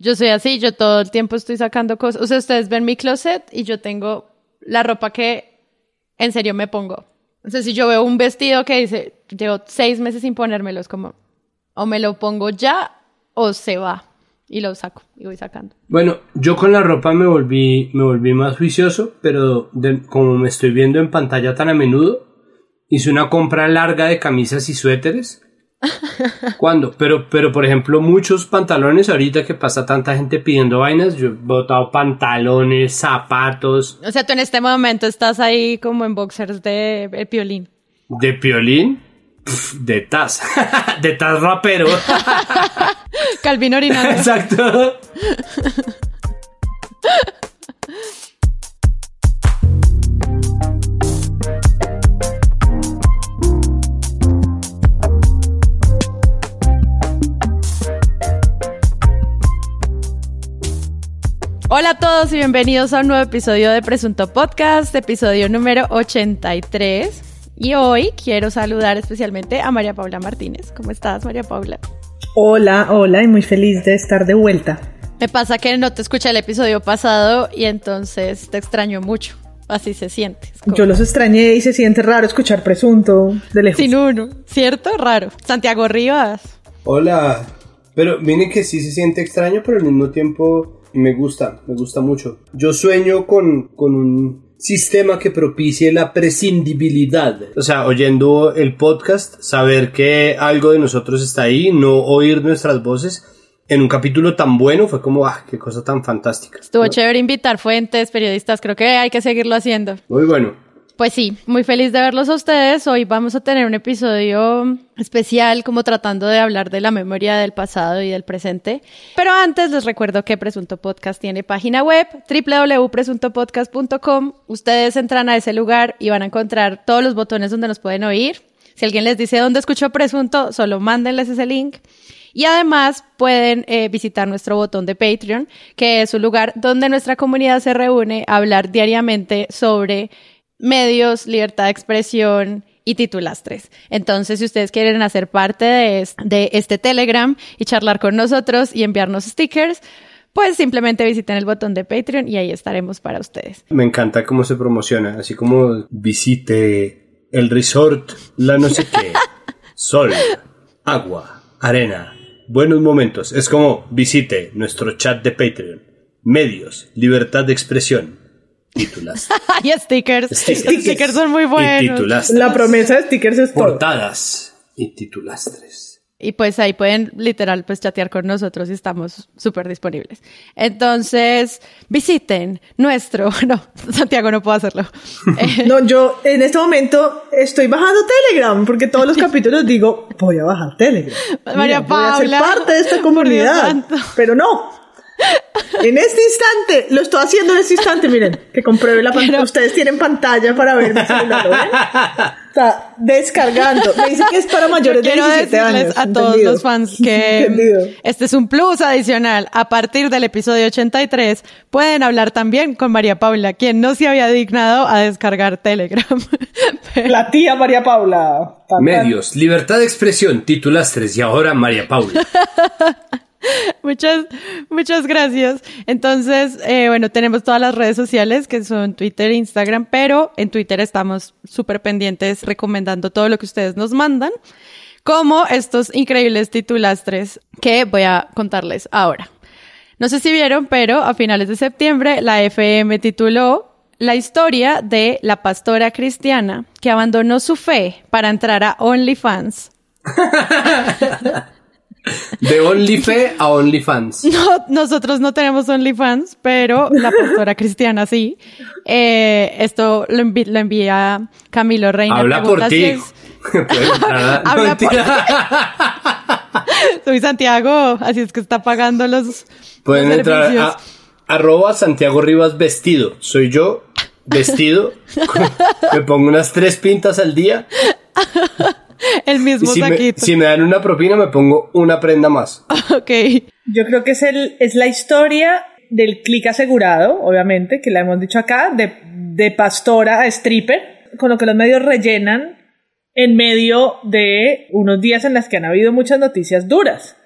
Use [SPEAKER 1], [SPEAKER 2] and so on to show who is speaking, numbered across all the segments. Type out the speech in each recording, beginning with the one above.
[SPEAKER 1] Yo soy así, yo todo el tiempo estoy sacando cosas. O sea, ustedes ven mi closet y yo tengo la ropa que en serio me pongo. O sea, si yo veo un vestido que dice, llevo seis meses sin ponérmelo, es como, o me lo pongo ya o se va. Y lo saco y voy sacando.
[SPEAKER 2] Bueno, yo con la ropa me volví, me volví más juicioso, pero como me estoy viendo en pantalla tan a menudo, hice una compra larga de camisas y suéteres. ¿Cuándo? Pero, pero, por ejemplo, muchos pantalones, ahorita que pasa tanta gente pidiendo vainas, yo he botado pantalones, zapatos.
[SPEAKER 1] O sea, tú en este momento estás ahí como en boxers de el piolín.
[SPEAKER 2] ¿De piolín? de Taz. de Taz rapero.
[SPEAKER 1] Calvin orinando.
[SPEAKER 2] Exacto.
[SPEAKER 1] Hola a todos y bienvenidos a un nuevo episodio de Presunto Podcast, episodio número 83. Y hoy quiero saludar especialmente a María Paula Martínez. ¿Cómo estás, María Paula?
[SPEAKER 3] Hola, hola, y muy feliz de estar de vuelta.
[SPEAKER 1] Me pasa que no te escuché el episodio pasado y entonces te extraño mucho. Así se siente.
[SPEAKER 3] Yo los extrañé y se siente raro escuchar presunto de lejos.
[SPEAKER 1] Sin uno, ¿cierto? Raro. Santiago Rivas.
[SPEAKER 2] Hola. Pero miren que sí se siente extraño, pero al mismo tiempo me gusta, me gusta mucho. Yo sueño con, con un sistema que propicie la prescindibilidad. O sea, oyendo el podcast, saber que algo de nosotros está ahí, no oír nuestras voces en un capítulo tan bueno fue como, ah, qué cosa tan fantástica.
[SPEAKER 1] Estuvo chévere invitar fuentes, periodistas, creo que hay que seguirlo haciendo.
[SPEAKER 2] Muy bueno.
[SPEAKER 1] Pues sí, muy feliz de verlos a ustedes. Hoy vamos a tener un episodio especial como tratando de hablar de la memoria del pasado y del presente. Pero antes les recuerdo que Presunto Podcast tiene página web www.presuntopodcast.com. Ustedes entran a ese lugar y van a encontrar todos los botones donde nos pueden oír. Si alguien les dice dónde escuchó Presunto, solo mándenles ese link. Y además pueden eh, visitar nuestro botón de Patreon, que es un lugar donde nuestra comunidad se reúne a hablar diariamente sobre medios, libertad de expresión y titulastres. Entonces, si ustedes quieren hacer parte de, de este Telegram y charlar con nosotros y enviarnos stickers, pues simplemente visiten el botón de Patreon y ahí estaremos para ustedes.
[SPEAKER 2] Me encanta cómo se promociona, así como visite el resort, la no sé qué, sol, agua, arena, buenos momentos. Es como visite nuestro chat de Patreon, medios, libertad de expresión, Títulas.
[SPEAKER 1] y stickers. stickers. stickers. son muy buenos.
[SPEAKER 3] La promesa de stickers es
[SPEAKER 2] Portadas y titulastres.
[SPEAKER 1] Y pues ahí pueden literal pues chatear con nosotros y estamos súper disponibles. Entonces, visiten nuestro, no, Santiago no puedo hacerlo.
[SPEAKER 3] no, yo en este momento estoy bajando Telegram porque todos los capítulos digo, voy a bajar Telegram.
[SPEAKER 1] María Paula.
[SPEAKER 3] Voy a ser parte de esta comunidad. Pero no, en este instante, lo estoy haciendo en este instante, miren, que compruebe la pantalla. Ustedes tienen pantalla para ver mi celular, Está descargando. Me dice que es para mayores de 17 años.
[SPEAKER 1] a todos los fans que este es un plus adicional. A partir del episodio 83 pueden hablar también con María Paula, quien no se había dignado a descargar Telegram.
[SPEAKER 3] La tía María Paula.
[SPEAKER 2] Medios, libertad de expresión, titulastres y ahora María Paula.
[SPEAKER 1] muchas, muchas gracias. Entonces, eh, bueno, tenemos todas las redes sociales que son Twitter e Instagram, pero en Twitter estamos súper pendientes recomendando todo lo que ustedes nos mandan, como estos increíbles titulastres que voy a contarles ahora. No sé si vieron, pero a finales de septiembre la FM tituló la historia de la pastora cristiana que abandonó su fe para entrar a OnlyFans.
[SPEAKER 2] De OnlyFe a OnlyFans.
[SPEAKER 1] No, nosotros no tenemos OnlyFans, pero la pastora cristiana sí. Eh, esto lo, envía Camilo Reina.
[SPEAKER 2] Habla por ti. Habla por
[SPEAKER 1] Soy Santiago, así es que está pagando los.
[SPEAKER 2] Pueden entrar a arroba Santiago Rivas vestido. Soy yo vestido. me pongo unas tres pintas al día.
[SPEAKER 1] el mismo
[SPEAKER 2] si
[SPEAKER 1] saquito.
[SPEAKER 2] Me, si me dan una propina, me pongo una prenda más.
[SPEAKER 1] ok.
[SPEAKER 3] Yo creo que es, el, es la historia del clic asegurado, obviamente, que la hemos dicho acá, de, de pastora a stripper, con lo que los medios rellenan en medio de unos días en los que han habido muchas noticias duras.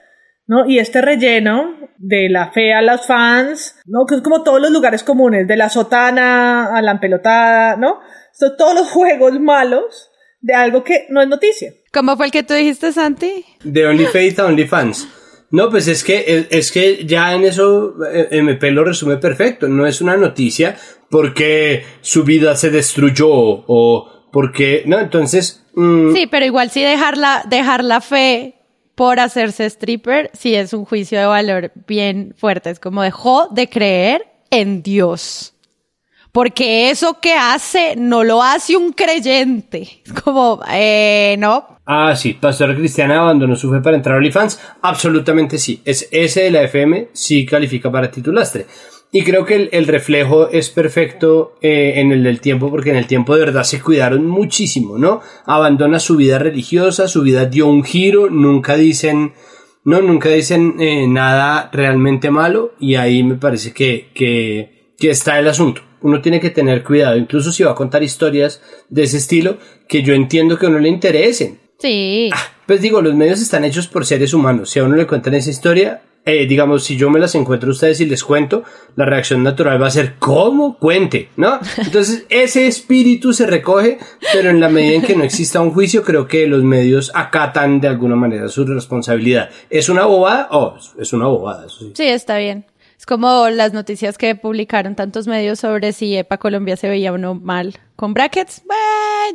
[SPEAKER 3] ¿no? Y este relleno de la fe a los fans, ¿no? Que es como todos los lugares comunes, de la sotana a la empelotada, ¿no? Son todos los juegos malos de algo que no es noticia.
[SPEAKER 1] ¿Cómo fue el que tú dijiste, Santi?
[SPEAKER 2] De Only Faith a Only Fans. No, pues es que, es que ya en eso eh, MP lo resume perfecto. No es una noticia porque su vida se destruyó o porque, no, entonces...
[SPEAKER 1] Mm, sí, pero igual sí dejar la, dejar la fe por hacerse stripper, sí es un juicio de valor bien fuerte. Es como dejó de creer en Dios. Porque eso que hace no lo hace un creyente. Como, eh, no.
[SPEAKER 2] Ah, sí, Pastora Cristiana abandonó su fe para entrar a OnlyFans. Absolutamente sí. Es, ese de la FM sí califica para titulastre. Y creo que el, reflejo es perfecto eh, en el del tiempo, porque en el tiempo de verdad se cuidaron muchísimo, ¿no? Abandona su vida religiosa, su vida dio un giro, nunca dicen, no, nunca dicen eh, nada realmente malo, y ahí me parece que, que está el asunto. Uno tiene que tener cuidado, incluso si va a contar historias de ese estilo, que yo entiendo que a uno le interesen.
[SPEAKER 1] Sí.
[SPEAKER 2] Ah, pues digo, los medios están hechos por seres humanos. Si a uno le cuentan esa historia, eh, digamos, si yo me las encuentro a ustedes y les cuento, la reacción natural va a ser, ¿cómo? Cuente, ¿no? Entonces, ese espíritu se recoge, pero en la medida en que no exista un juicio, creo que los medios acatan de alguna manera su responsabilidad. ¿Es una bobada? Oh, es una bobada, eso sí.
[SPEAKER 1] Sí, está bien. Es como las noticias que publicaron tantos medios sobre si EPA Colombia se veía o no mal con brackets.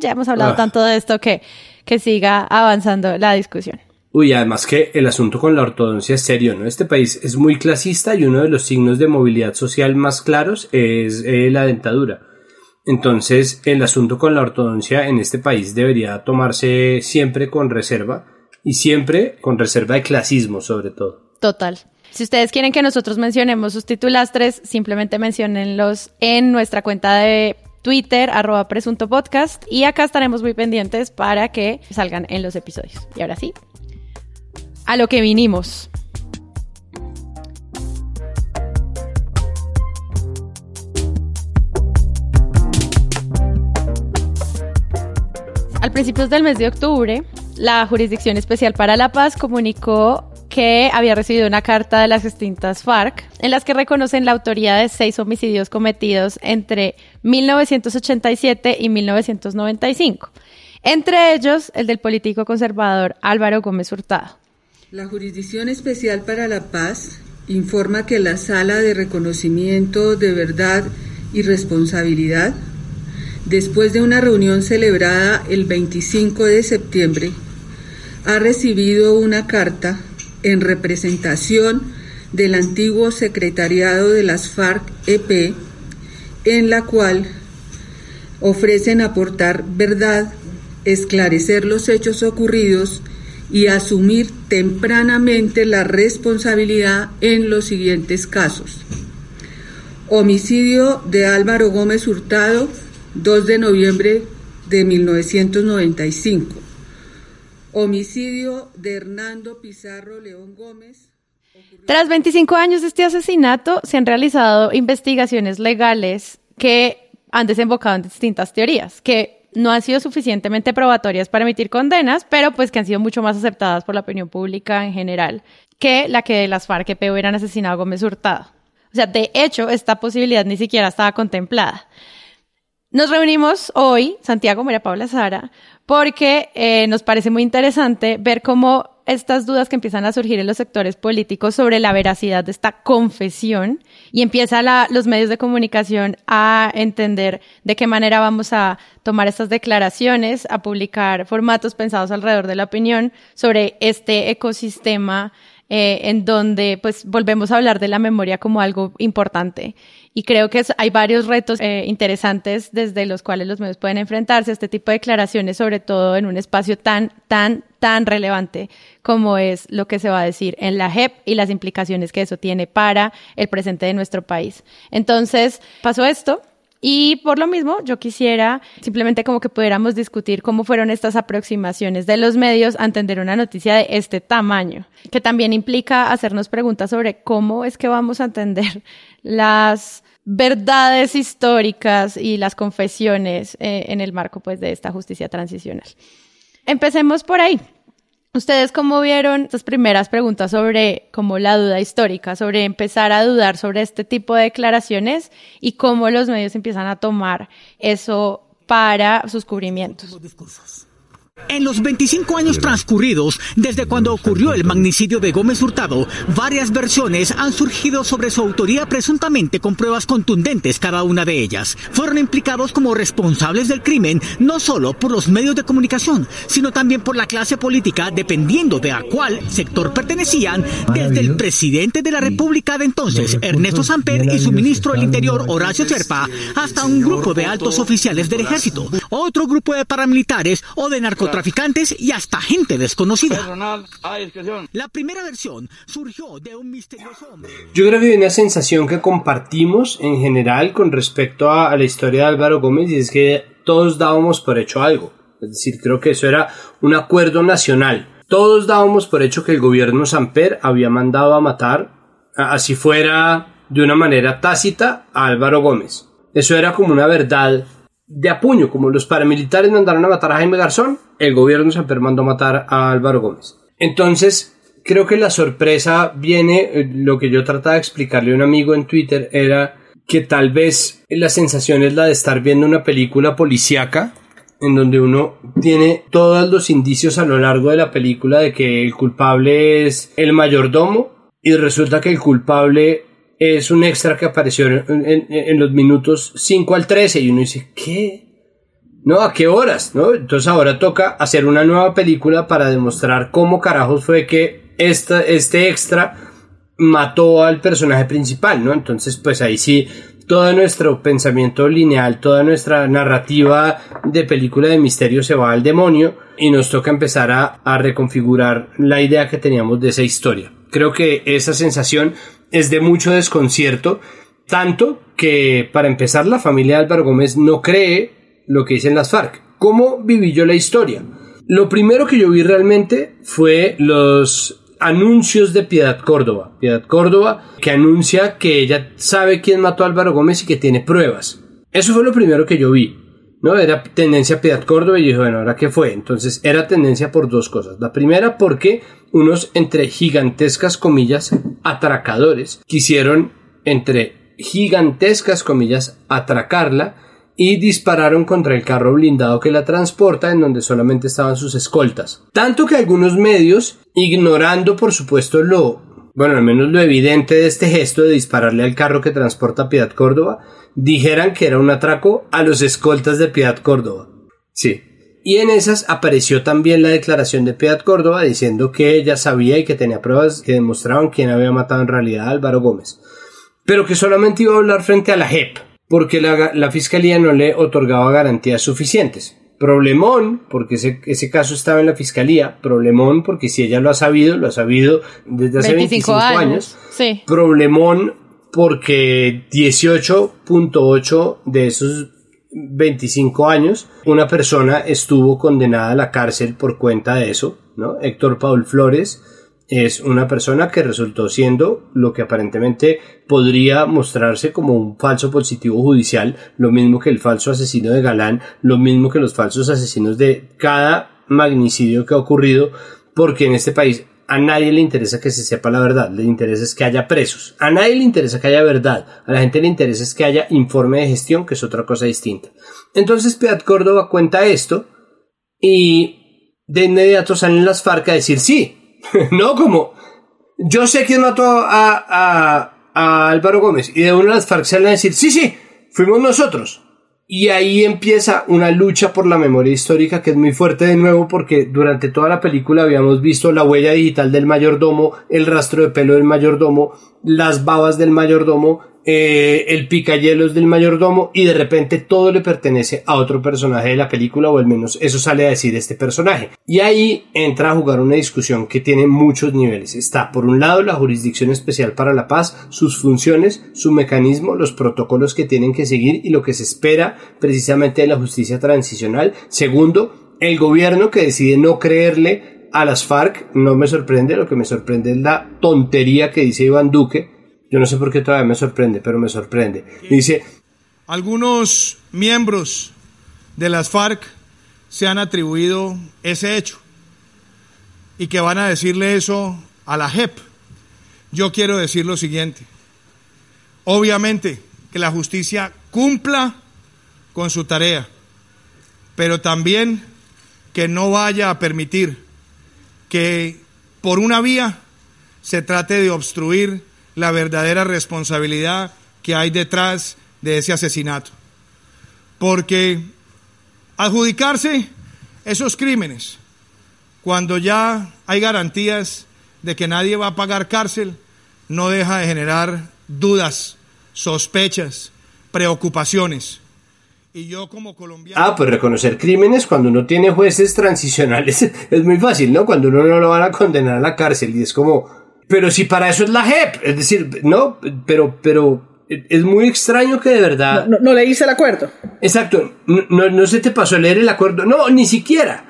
[SPEAKER 1] ya hemos hablado ah. tanto de esto que, que siga avanzando la discusión.
[SPEAKER 2] Uy, además que el asunto con la ortodoncia es serio, ¿no? Este país es muy clasista y uno de los signos de movilidad social más claros es eh, la dentadura. Entonces, el asunto con la ortodoncia en este país debería tomarse siempre con reserva y siempre con reserva de clasismo, sobre todo.
[SPEAKER 1] Total. Si ustedes quieren que nosotros mencionemos sus titulastres, simplemente menciónenlos en nuestra cuenta de Twitter, arroba presunto y acá estaremos muy pendientes para que salgan en los episodios. Y ahora sí, a lo que vinimos. Al principios del mes de octubre, la Jurisdicción Especial para la Paz comunicó que había recibido una carta de las extintas FARC en las que reconocen la autoría de seis homicidios cometidos entre 1987 y 1995, entre ellos el del político conservador Álvaro Gómez Hurtado.
[SPEAKER 4] La Jurisdicción Especial para la Paz informa que la Sala de Reconocimiento de Verdad y Responsabilidad, después de una reunión celebrada el 25 de septiembre, ha recibido una carta en representación del antiguo secretariado de las FARC-EP, en la cual ofrecen aportar verdad, esclarecer los hechos ocurridos y asumir tempranamente la responsabilidad en los siguientes casos. Homicidio de Álvaro Gómez Hurtado, 2 de noviembre de 1995. Homicidio de Hernando Pizarro León Gómez.
[SPEAKER 1] Tras 25 años de este asesinato, se han realizado investigaciones legales que han desembocado en distintas teorías, que no han sido suficientemente probatorias para emitir condenas, pero pues que han sido mucho más aceptadas por la opinión pública en general que la que de las FARC que hubieran asesinado a Gómez Hurtado. O sea, de hecho, esta posibilidad ni siquiera estaba contemplada. Nos reunimos hoy, Santiago, María Paula Sara, porque eh, nos parece muy interesante ver cómo estas dudas que empiezan a surgir en los sectores políticos sobre la veracidad de esta confesión y empieza los medios de comunicación a entender de qué manera vamos a tomar estas declaraciones, a publicar formatos pensados alrededor de la opinión sobre este ecosistema eh, en donde pues volvemos a hablar de la memoria como algo importante y creo que hay varios retos eh, interesantes desde los cuales los medios pueden enfrentarse a este tipo de declaraciones, sobre todo en un espacio tan, tan, tan relevante como es lo que se va a decir en la JEP y las implicaciones que eso tiene para el presente de nuestro país. Entonces, pasó esto. Y por lo mismo, yo quisiera simplemente como que pudiéramos discutir cómo fueron estas aproximaciones de los medios a entender una noticia de este tamaño, que también implica hacernos preguntas sobre cómo es que vamos a entender las verdades históricas y las confesiones eh, en el marco pues de esta justicia transicional. Empecemos por ahí. ¿Ustedes cómo vieron estas primeras preguntas sobre como la duda histórica, sobre empezar a dudar sobre este tipo de declaraciones y cómo los medios empiezan a tomar eso para sus cubrimientos?
[SPEAKER 5] En los 25 años transcurridos desde cuando ocurrió el magnicidio de Gómez Hurtado, varias versiones han surgido sobre su autoría presuntamente con pruebas contundentes cada una de ellas. Fueron implicados como responsables del crimen no solo por los medios de comunicación, sino también por la clase política dependiendo de a cuál sector pertenecían, desde el presidente de la República de entonces, Ernesto Samper, y su ministro del Interior, Horacio Serpa, hasta un grupo de altos oficiales del ejército, otro grupo de paramilitares o de narcotráficos traficantes y hasta gente desconocida. La primera versión surgió de un misterioso hombre.
[SPEAKER 2] Yo creo que hay una sensación que compartimos en general con respecto a, la historia de Álvaro Gómez y es que todos dábamos por hecho algo. Es decir, creo que eso era un acuerdo nacional. Todos dábamos por hecho que el gobierno Samper había mandado a matar, así fuera de una manera tácita, a Álvaro Gómez. Eso era como una verdad de apuño, como los paramilitares mandaron a matar a Jaime Garzón, el gobierno se mandó a matar a Álvaro Gómez. Entonces, creo que la sorpresa viene, eh, lo que yo trataba de explicarle a un amigo en Twitter era que tal vez la sensación es la de estar viendo una película policíaca en donde uno tiene todos los indicios a lo largo de la película de que el culpable es el mayordomo y resulta que el culpable es un extra que apareció en, los minutos 5 al 13 y uno dice, ¿qué? ¿No? ¿A qué horas? ¿No? Entonces ahora toca hacer una nueva película para demostrar cómo carajos fue que esta, este extra mató al personaje principal, ¿no? Entonces pues ahí sí todo nuestro pensamiento lineal, toda nuestra narrativa de película de misterio se va al demonio y nos toca empezar a, a reconfigurar la idea que teníamos de esa historia. Creo que esa sensación es de mucho desconcierto, tanto que para empezar la familia de Álvaro Gómez no cree lo que dicen las FARC. ¿Cómo viví yo la historia? Lo primero que yo vi realmente fue los anuncios de Piedad Córdoba. Piedad Córdoba que anuncia que ella sabe quién mató a Álvaro Gómez y que tiene pruebas. Eso fue lo primero que yo vi. ¿No? Era tendencia Piedad Córdoba y dije, bueno, ¿ahora qué fue? Entonces era tendencia por dos cosas. La primera porque unos entre gigantescas comillas atracadores quisieron entre gigantescas comillas atracarla y dispararon contra el carro blindado que la transporta en donde solamente estaban sus escoltas. Tanto que algunos medios, ignorando por supuesto lo, bueno, al menos lo evidente de este gesto de dispararle al carro que transporta Piedad Córdoba, dijeran que era un atraco a los escoltas de Piedad Córdoba. Sí. Y en esas apareció también la declaración de Piedad Córdoba diciendo que ella sabía y que tenía pruebas que demostraban quién había matado en realidad a Álvaro Gómez. Pero que solamente iba a hablar frente a la JEP, porque la, fiscalía no le otorgaba garantías suficientes. Problemón, porque ese, ese, caso estaba en la fiscalía. Problemón, porque si ella lo ha sabido, lo ha sabido desde hace 25, años.
[SPEAKER 1] Sí.
[SPEAKER 2] Problemón, porque 18.8 de esos 25 años, una persona estuvo condenada a la cárcel por cuenta de eso, ¿no? Héctor Paul Flores es una persona que resultó siendo lo que aparentemente podría mostrarse como un falso positivo judicial, lo mismo que el falso asesino de Galán, lo mismo que los falsos asesinos de cada magnicidio que ha ocurrido, porque en este país a nadie le interesa que se sepa la verdad, le interesa es que haya presos. A nadie le interesa que haya verdad, a la gente le interesa es que haya informe de gestión, que es otra cosa distinta. Entonces Piat Córdoba cuenta esto y de inmediato salen las FARC a decir sí, no como yo sé quién mató a, a, a Álvaro Gómez y de una de las FARC salen a decir sí, sí, fuimos nosotros. Y ahí empieza una lucha por la memoria histórica que es muy fuerte de nuevo porque durante toda la película habíamos visto la huella digital del mayordomo, el rastro de pelo del mayordomo, las babas del mayordomo, eh, el picayelos del mayordomo y de repente todo le pertenece a otro personaje de la película o al menos eso sale a decir este personaje. Y ahí entra a jugar una discusión que tiene muchos niveles. Está por un lado la Jurisdicción Especial para la Paz, sus funciones, su mecanismo, los protocolos que tienen que seguir y lo que se espera precisamente de la justicia transicional. Segundo, el gobierno que decide no creerle a las FARC, no me sorprende, lo que me sorprende es la tontería que dice Iván Duque, yo no sé por qué todavía me sorprende, pero me sorprende. Dice,
[SPEAKER 6] algunos miembros de las FARC se han atribuido ese hecho. y que van a decirle eso a la JEP. Yo quiero decir lo siguiente. Obviamente que la justicia cumpla con su tarea, pero también que no vaya a permitir que por una vía se trate de obstruir la verdadera responsabilidad que hay detrás de ese asesinato. Porque adjudicarse esos crímenes cuando ya hay garantías de que nadie va a pagar cárcel, no deja de generar dudas, sospechas, preocupaciones. Y yo como colombiano...
[SPEAKER 2] Ah, pues reconocer crímenes cuando uno tiene jueces transicionales es muy fácil, ¿no? Cuando uno no lo van a condenar a la cárcel y es como... Pero si para eso es la JEP, es decir, no, pero, pero es muy extraño que de verdad...
[SPEAKER 3] No, no, leíste el acuerdo.
[SPEAKER 2] Exacto, no, no se te pasó a leer el acuerdo, no, ni siquiera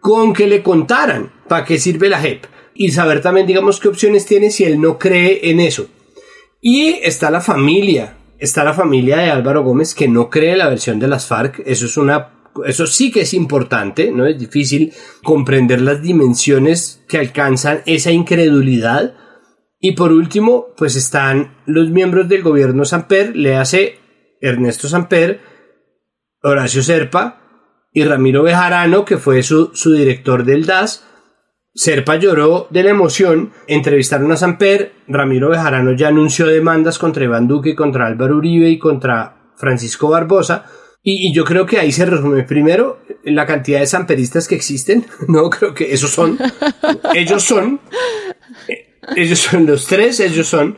[SPEAKER 2] con que le contaran para qué sirve la JEP y saber también, digamos, qué opciones tiene si él no cree en eso. Y está la familia, está la familia de Álvaro Gómez que no cree la versión de las FARC, eso es una eso sí que es importante, ¿no? Es difícil comprender las dimensiones que alcanzan esa incredulidad. Y por último, pues están los miembros del gobierno Samper, le hace Ernesto Samper, Horacio Serpa, y Ramiro Bejarano, que fue su, director del DAS. Serpa lloró de la emoción, entrevistaron a Samper, Ramiro Bejarano ya anunció demandas contra Iván Duque, contra Álvaro Uribe y contra Francisco Barbosa, y, yo creo que ahí se resume. Primero la cantidad de samperistas que existen, no creo que esos son, ellos son, eh, ellos son los tres, ellos son,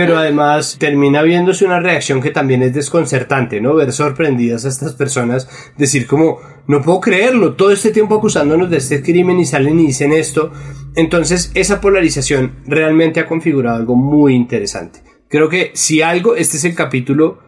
[SPEAKER 2] pero además termina viéndose una reacción que también es desconcertante, ¿no? Ver sorprendidas a estas personas, decir como, no puedo creerlo, todo este tiempo acusándonos de este crimen y salen y dicen esto. Entonces, esa polarización realmente ha configurado algo muy interesante. Creo que si algo, este es el capítulo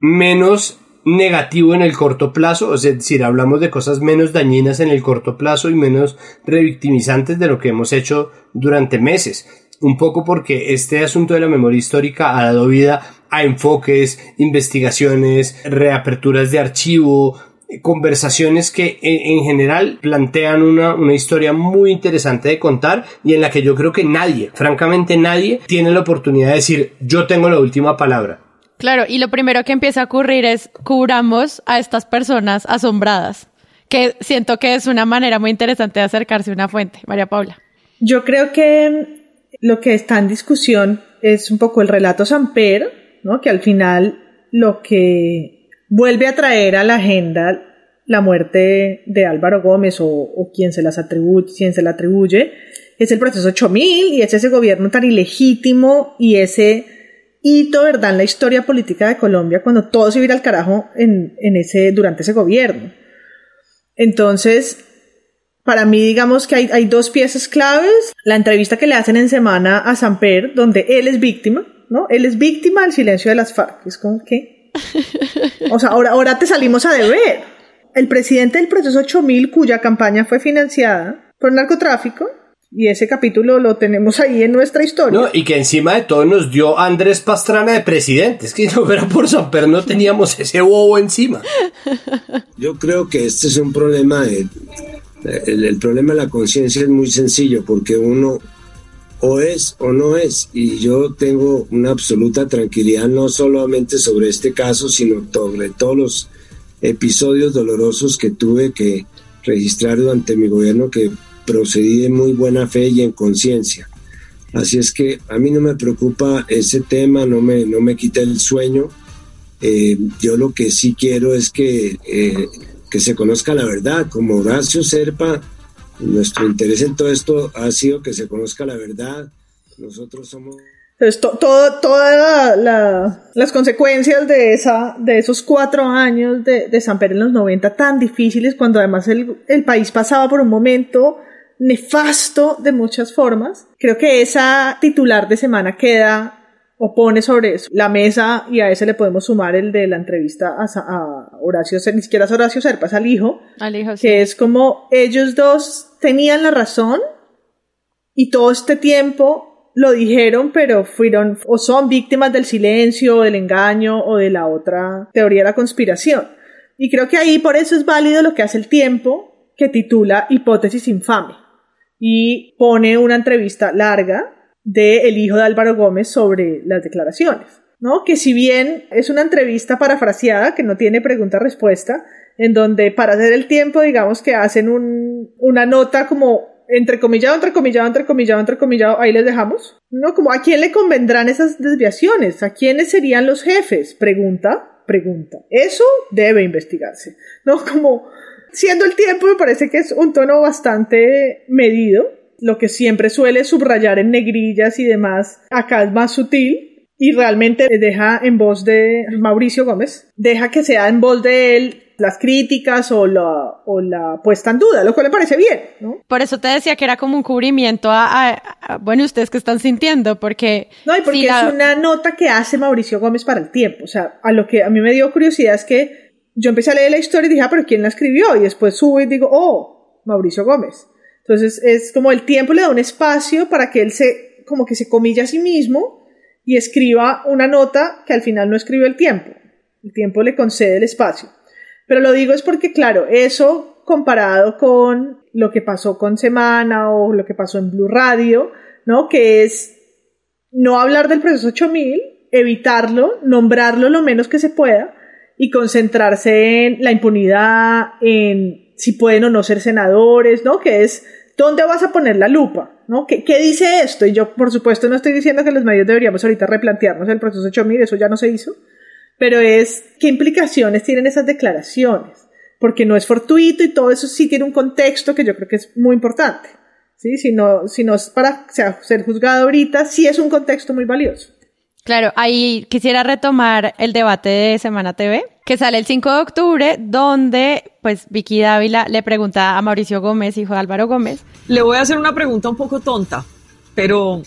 [SPEAKER 2] menos negativo en el corto plazo, es decir, hablamos de cosas menos dañinas en el corto plazo y menos revictimizantes de lo que hemos hecho durante meses un poco porque este asunto de la memoria histórica ha dado vida a enfoques, investigaciones, reaperturas de archivo, conversaciones que en, general plantean una, una, historia muy interesante de contar y en la que yo creo que nadie, francamente nadie, tiene la oportunidad de decir yo tengo la última palabra.
[SPEAKER 1] Claro, y lo primero que empieza a ocurrir es cubramos a estas personas asombradas, que siento que es una manera muy interesante de acercarse a una fuente. María Paula.
[SPEAKER 3] Yo creo que lo que está en discusión es un poco el relato Samper, ¿no? que al final lo que vuelve a traer a la agenda la muerte de Álvaro Gómez o, quien se las atribuye, quien se la atribuye, es el proceso 8000 y es ese gobierno tan ilegítimo y ese hito, ¿verdad?, en la historia política de Colombia cuando todo se vira al carajo en, en ese, durante ese gobierno. Entonces, para mí, digamos que hay, hay, dos piezas claves. La entrevista que le hacen en semana a Samper, donde él es víctima, ¿no? Él es víctima del silencio de las FARC. Es como que. O sea, ahora, ahora te salimos a deber. El presidente del proceso 8000, cuya campaña fue financiada por narcotráfico, y ese capítulo lo tenemos ahí en nuestra historia.
[SPEAKER 2] No, y que encima de todo nos dio Andrés Pastrana de presidente. Es que si no fuera por Samper no teníamos ese bobo encima.
[SPEAKER 7] Yo creo que este es un problema de el, problema de la conciencia es muy sencillo porque uno o es o no es. Y yo tengo una absoluta tranquilidad no solamente sobre este caso, sino sobre todos los episodios dolorosos que tuve que registrar durante mi gobierno que procedí de muy buena fe y en conciencia. Así es que a mí no me preocupa ese tema, no me, no me quita el sueño. Eh, yo lo que sí quiero es que eh, que se conozca la verdad. Como Horacio Serpa, nuestro interés en todo esto ha sido que se conozca la verdad. Nosotros somos...
[SPEAKER 3] Entonces, todas las consecuencias de, esa, de esos cuatro años de, de San Pedro en los 90 tan difíciles, cuando además el, el país pasaba por un momento nefasto de muchas formas, creo que esa titular de semana queda opone sobre eso. La mesa, y a ese le podemos sumar el de la entrevista a, Horacio, ni siquiera es Horacio Serpa, es al hijo,
[SPEAKER 1] al hijo
[SPEAKER 3] que es como ellos dos tenían la razón y todo este tiempo lo dijeron, pero fueron o son víctimas del silencio, o del engaño o de la otra teoría de la conspiración. Y creo que ahí por eso es válido lo que hace el tiempo que titula Hipótesis infame y pone una entrevista larga de el hijo de Álvaro Gómez sobre las declaraciones, ¿no? Que si bien es una entrevista parafraseada, que no tiene pregunta-respuesta, en donde para hacer el tiempo, digamos que hacen un, una nota como entrecomillado, entrecomillado, entrecomillado, entrecomillado, ahí les dejamos, ¿no? Como a quién le convendrán esas desviaciones, a quiénes serían los jefes, pregunta, pregunta. Eso debe investigarse, ¿no? Como siendo el tiempo me parece que es un tono bastante medido, lo que siempre suele subrayar en negrillas y demás, acá es más sutil y realmente deja en voz de Mauricio Gómez, deja que sea en voz de él las críticas o la, o la puesta en duda, lo cual me parece bien, ¿no?
[SPEAKER 1] Por eso te decía que era como un cubrimiento a, bueno, ustedes que están sintiendo, porque...
[SPEAKER 3] No, y porque es una nota que hace Mauricio Gómez para el tiempo, o sea, a lo que a mí me dio curiosidad es que yo empecé a leer la historia y dije, ah, pero ¿quién la escribió? Y después subo y digo, oh, Mauricio Gómez. Entonces es como el tiempo le da un espacio para que él se, como que se comilla a sí mismo y escriba una nota que al final no escribe el tiempo. El tiempo le concede el espacio. Pero lo digo es porque, claro, eso comparado con lo que pasó con Semana o lo que pasó en Blue Radio, ¿no? Que es no hablar del proceso 8000, evitarlo, nombrarlo lo menos que se pueda y concentrarse en la impunidad, en si pueden o no ser senadores, ¿no? Que es, ¿dónde vas a poner la lupa? ¿no? ¿Qué, ¿Qué, dice esto? Y yo, por supuesto, no estoy diciendo que los medios deberíamos ahorita replantearnos el proceso 8000, eso ya no se hizo, pero es, ¿qué implicaciones tienen esas declaraciones? Porque no es fortuito y todo eso sí tiene un contexto que yo creo que es muy importante, ¿sí? Si no, es para ser juzgado ahorita, sí es un contexto muy valioso.
[SPEAKER 1] Claro, ahí quisiera retomar el debate de Semana TV, que sale el 5 de octubre, donde pues Vicky Dávila le pregunta a Mauricio Gómez, hijo de Álvaro Gómez.
[SPEAKER 8] Le voy a hacer una pregunta un poco tonta, pero,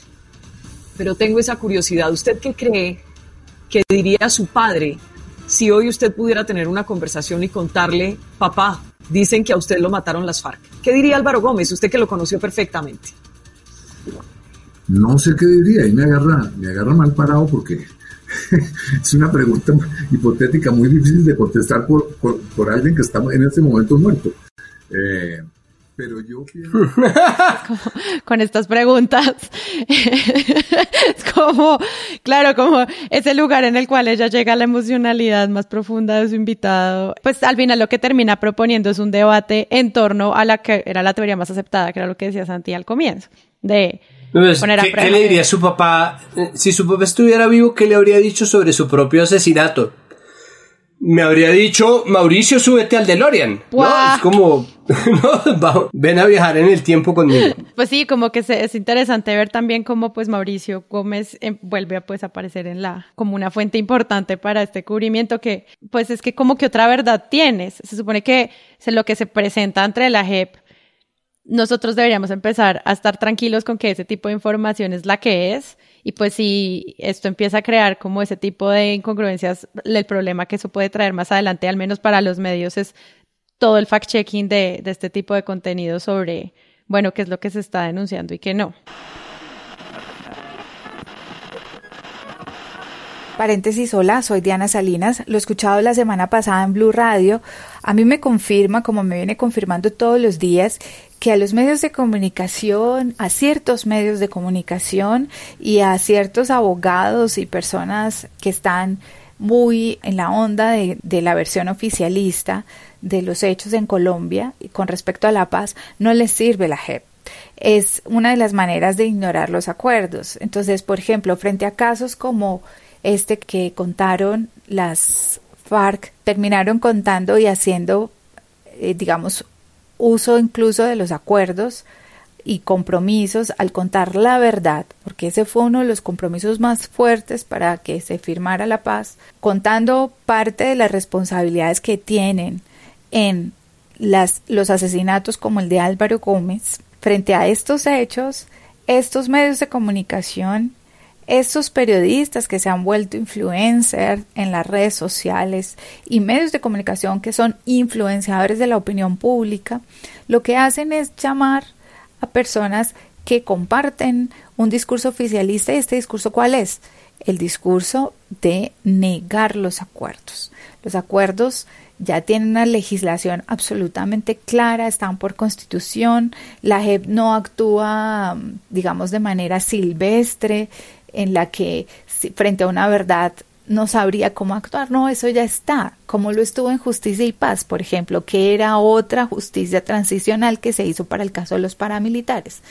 [SPEAKER 8] pero tengo esa curiosidad. ¿Usted qué cree que diría su padre si hoy usted pudiera tener una conversación y contarle, papá, dicen que a usted lo mataron las FARC? ¿Qué diría Álvaro Gómez, usted que lo conoció perfectamente?
[SPEAKER 9] No sé qué diría, y me agarra, me agarra mal parado porque es una pregunta hipotética muy difícil de contestar por, por, alguien que está en este momento muerto. Eh, pero yo
[SPEAKER 1] Con estas preguntas. es como, claro, como ese lugar en el cual ella llega a la emocionalidad más profunda de su invitado. Pues al final lo que termina proponiendo es un debate en torno a la que era la teoría más aceptada, que era lo que decía Santi al comienzo, de
[SPEAKER 2] ¿Qué, le diría su papá? Eh, si su papá estuviera vivo, ¿qué le habría dicho sobre su propio asesinato? Me habría dicho, Mauricio, súbete al DeLorean. ¿no? Es como, ven a viajar en el tiempo conmigo.
[SPEAKER 1] Pues sí, como que es interesante ver también cómo pues Mauricio Gómez em, vuelve a pues aparecer en la, como una fuente importante para este cubrimiento que, pues es que como que otra verdad tienes. Se supone que es lo que se presenta entre la JEP nosotros deberíamos empezar a estar tranquilos con que ese tipo de información es la que es y pues si esto empieza a crear como ese tipo de incongruencias, el problema que eso puede traer más adelante, al menos para los medios, es todo el fact-checking de, de este tipo de contenido sobre, bueno, qué es lo que se está denunciando y qué no.
[SPEAKER 10] Paréntesis, hola, soy Diana Salinas. Lo he escuchado la semana pasada en Blue Radio. A mí me confirma, como me viene confirmando todos los días, que a los medios de comunicación, a ciertos medios de comunicación y a ciertos abogados y personas que están muy en la onda de, la versión oficialista de los hechos en Colombia y con respecto a la paz, no les sirve la JEP es una de las maneras de ignorar los acuerdos. Entonces, por ejemplo, frente a casos como este que contaron las FARC, terminaron contando y haciendo, eh, digamos, uso incluso de los acuerdos y compromisos al contar la verdad, porque ese fue uno de los compromisos más fuertes para que se firmara la paz, contando parte de las responsabilidades que tienen en las, los asesinatos como el de Álvaro Gómez. Frente a estos hechos, estos medios de comunicación estos periodistas que se han vuelto influencers en las redes sociales y medios de comunicación que son influenciadores de la opinión pública, lo que hacen es llamar a personas que comparten un discurso oficialista y este discurso cuál es? el discurso de negar los acuerdos. Los acuerdos ya tienen una legislación absolutamente clara, están por constitución, la JEP no actúa, digamos, de manera silvestre, en la que frente a una verdad no sabría cómo actuar. No, eso ya está, como lo estuvo en Justicia y Paz, por ejemplo, que era otra justicia transicional que se hizo para el caso de los paramilitares.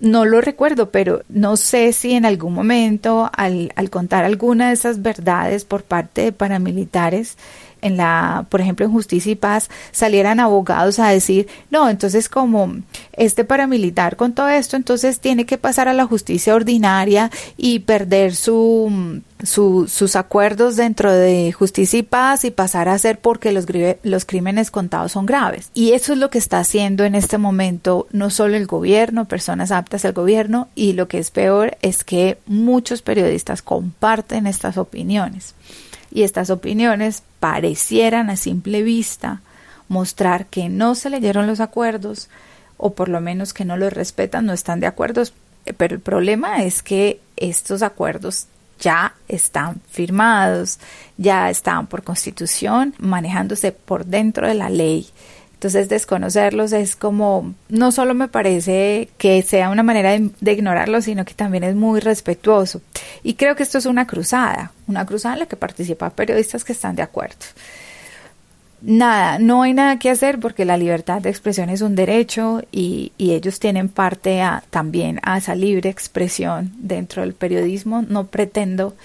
[SPEAKER 10] No lo recuerdo, pero no sé si en algún momento, al, al contar alguna de esas verdades por parte de paramilitares, en la, por ejemplo, en Justicia y Paz, salieran abogados a decir, no, entonces como este paramilitar con todo esto, entonces tiene que pasar a la justicia ordinaria y perder su, sus acuerdos dentro de Justicia y Paz y pasar a ser porque los, los crímenes contados son graves. Y eso es lo que está haciendo en este momento no solo el gobierno, personas aptas al gobierno, y lo que es peor es que muchos periodistas comparten estas opiniones y estas opiniones parecieran a simple vista mostrar que no se leyeron los acuerdos o por lo menos que no los respetan, no están de acuerdo, pero el problema es que estos acuerdos ya están firmados, ya están por constitución, manejándose por dentro de la ley entonces desconocerlos es como, no solo me parece que sea una manera de, ignorarlos, sino que también es muy respetuoso. Y creo que esto es una cruzada, una cruzada en la que participan periodistas que están de acuerdo. Nada, no hay nada que hacer porque la libertad de expresión es un derecho y, y ellos tienen parte a, también a esa libre expresión dentro del periodismo. No pretendo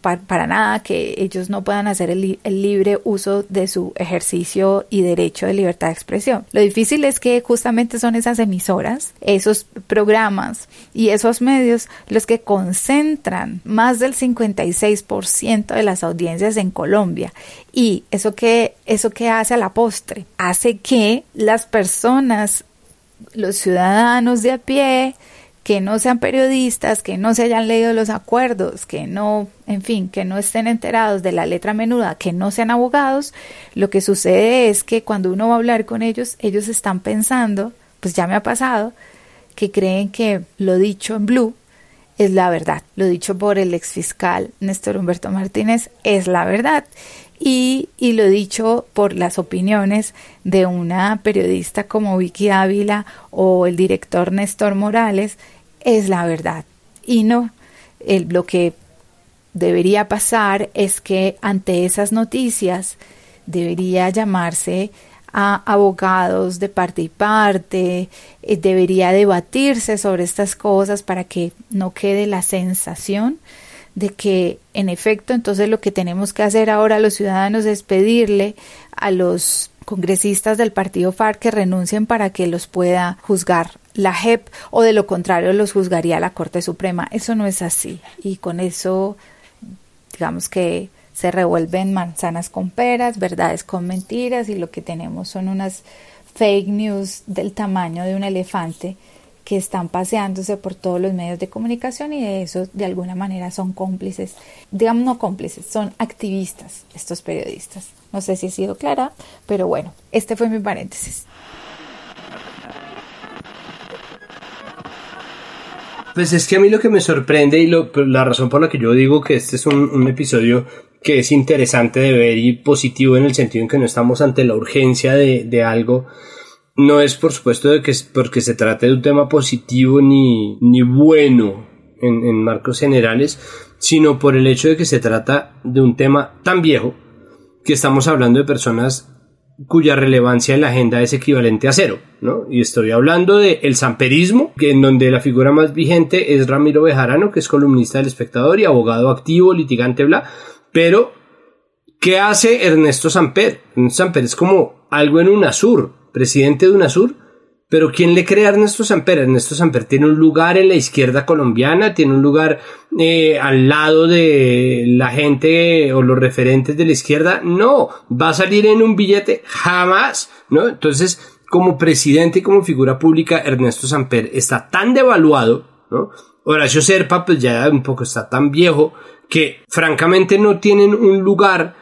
[SPEAKER 10] para nada que ellos no puedan hacer el, libre uso de su ejercicio y derecho de libertad de expresión. Lo difícil es que justamente son esas emisoras, esos programas y esos medios los que concentran más del 56% de las audiencias en Colombia. Y eso que, eso que hace a la postre, hace que las personas, los ciudadanos de a pie, que no sean periodistas, que no se hayan leído los acuerdos, que no, en fin, que no estén enterados de la letra menuda, que no sean abogados, lo que sucede es que cuando uno va a hablar con ellos, ellos están pensando, pues ya me ha pasado, que creen que lo dicho en Blue es la verdad, lo dicho por el exfiscal Néstor Humberto Martínez es la verdad. Y, y, lo dicho por las opiniones de una periodista como Vicky Ávila o el director Néstor Morales es la verdad. Y no, el, lo que debería pasar es que ante esas noticias debería llamarse a abogados de parte y parte, eh, debería debatirse sobre estas cosas para que no quede la sensación de que en efecto entonces lo que tenemos que hacer ahora los ciudadanos es pedirle a los congresistas del partido FARC que renuncien para que los pueda juzgar la JEP o de lo contrario los juzgaría la Corte Suprema. Eso no es así y con eso digamos que se revuelven manzanas con peras, verdades con mentiras y lo que tenemos son unas fake news del tamaño de un elefante que están paseándose por todos los medios de comunicación y de eso de alguna manera son cómplices, digamos no cómplices, son activistas estos periodistas. No sé si he sido clara, pero bueno, este fue mi paréntesis.
[SPEAKER 2] Pues es que a mí lo que me sorprende y lo, la razón por la que yo digo que este es un, episodio que es interesante de ver y positivo en el sentido en que no estamos ante la urgencia de, algo, no es por supuesto de que porque se trate de un tema positivo ni, ni bueno en, en marcos generales, sino por el hecho de que se trata de un tema tan viejo que estamos hablando de personas cuya relevancia en la agenda es equivalente a cero, ¿no? Y estoy hablando de el samperismo, en donde la figura más vigente es Ramiro Bejarano, que es columnista del espectador y abogado activo, litigante, bla, pero ¿qué hace Ernesto Samper? Ernesto Samper es como algo en UNASUR, presidente de UNASUR, pero ¿quién le cree a Ernesto Samper? Ernesto Samper tiene un lugar en la izquierda colombiana, tiene un lugar eh, al lado de la gente o los referentes de la izquierda. No, va a salir en un billete jamás, ¿no? Entonces, como presidente y como figura pública, Ernesto Samper está tan devaluado, ¿no? Horacio Serpa, pues ya un poco está tan viejo que francamente no tienen un lugar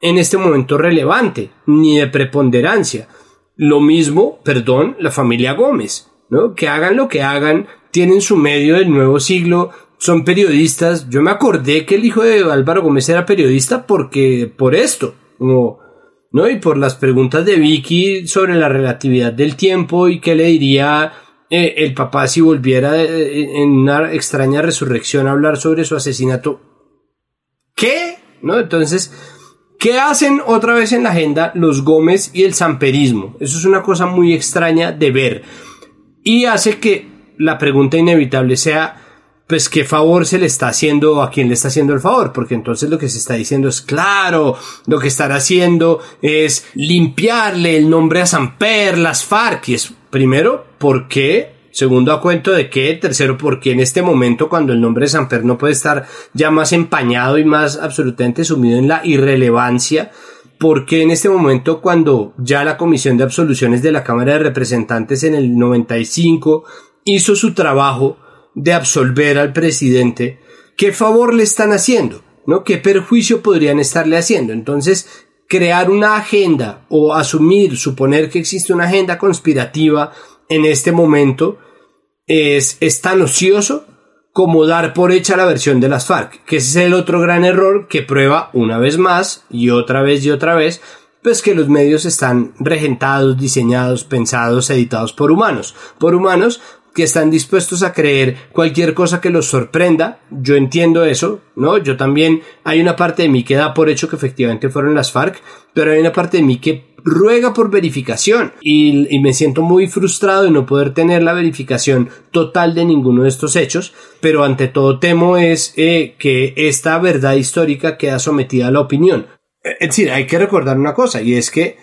[SPEAKER 2] en este momento relevante, ni de preponderancia. Lo mismo, perdón, la familia Gómez, ¿no? Que hagan lo que hagan, tienen su medio del nuevo siglo, son periodistas. Yo me acordé que el hijo de Álvaro Gómez era periodista porque, por esto, ¿no? Y por las preguntas de Vicky sobre la relatividad del tiempo y qué le diría eh, el papá si volviera eh, en una extraña resurrección a hablar sobre su asesinato. ¿Qué? ¿No? Entonces, ¿qué hacen otra vez en la agenda los Gómez y el samperismo? Eso es una cosa muy extraña de ver. Y hace que la pregunta inevitable sea, pues qué favor se le está haciendo a quien le está haciendo el favor, porque entonces lo que se está diciendo es claro, lo que estará haciendo es limpiarle el nombre a Samper, las FARC, y es primero, ¿por qué? Segundo, a cuento de qué. Tercero, porque en este momento, cuando el nombre de Samper no puede estar ya más empañado y más absolutamente sumido en la irrelevancia, porque en este momento, cuando ya la Comisión de Absoluciones de la Cámara de Representantes en el 95 hizo su trabajo, de absolver al presidente, ¿qué favor le están haciendo? ¿No? ¿Qué perjuicio podrían estarle haciendo? Entonces, crear una agenda o asumir, suponer que existe una agenda conspirativa en este momento es, es tan ocioso como dar por hecha la versión de las FARC, que ese es el otro gran error que prueba una vez más y otra vez y otra vez, pues que los medios están regentados, diseñados, pensados, editados por humanos, por humanos que están dispuestos a creer cualquier cosa que los sorprenda. Yo entiendo eso, ¿no? Yo también, hay una parte de mí que da por hecho que efectivamente fueron las FARC, pero hay una parte de mí que ruega por verificación y, me siento muy frustrado de no poder tener la verificación total de ninguno de estos hechos, pero ante todo temo es eh, que esta verdad histórica queda sometida a la opinión. Eh, es decir, hay que recordar una cosa y es que